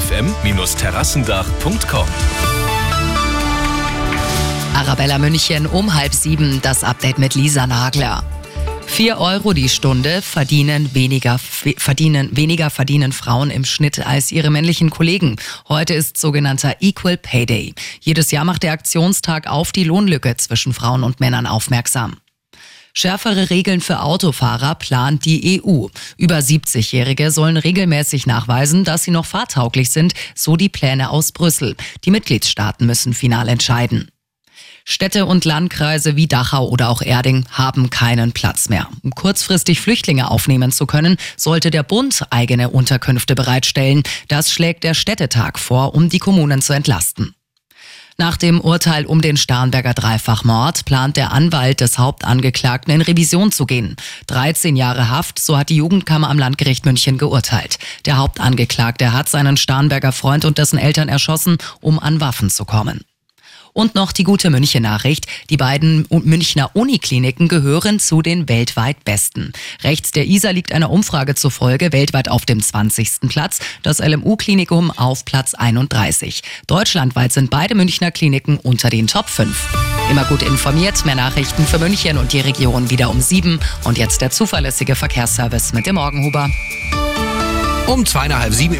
fm-terrassendach.com. Arabella München um halb sieben, das Update mit Lisa Nagler. 4 Euro die Stunde verdienen weniger, verdienen weniger verdienen Frauen im Schnitt als ihre männlichen Kollegen. Heute ist sogenannter Equal Pay Day. Jedes Jahr macht der Aktionstag auf die Lohnlücke zwischen Frauen und Männern aufmerksam. Schärfere Regeln für Autofahrer plant die EU. Über 70-Jährige sollen regelmäßig nachweisen, dass sie noch fahrtauglich sind, so die Pläne aus Brüssel. Die Mitgliedstaaten müssen final entscheiden. Städte und Landkreise wie Dachau oder auch Erding haben keinen Platz mehr. Um kurzfristig Flüchtlinge aufnehmen zu können, sollte der Bund eigene Unterkünfte bereitstellen. Das schlägt der Städtetag vor, um die Kommunen zu entlasten. Nach dem Urteil um den Starnberger Dreifachmord plant der Anwalt des Hauptangeklagten in Revision zu gehen. 13 Jahre Haft, so hat die Jugendkammer am Landgericht München geurteilt. Der Hauptangeklagte hat seinen Starnberger Freund und dessen Eltern erschossen, um an Waffen zu kommen. Und noch die gute München-Nachricht. Die beiden Münchner Unikliniken gehören zu den weltweit besten. Rechts der ISA liegt einer Umfrage zufolge weltweit auf dem 20. Platz, das LMU-Klinikum auf Platz 31. Deutschlandweit sind beide Münchner Kliniken unter den Top 5. Immer gut informiert, mehr Nachrichten für München und die Region wieder um sieben. Und jetzt der zuverlässige Verkehrsservice mit dem Morgenhuber. Um zweieinhalb sieben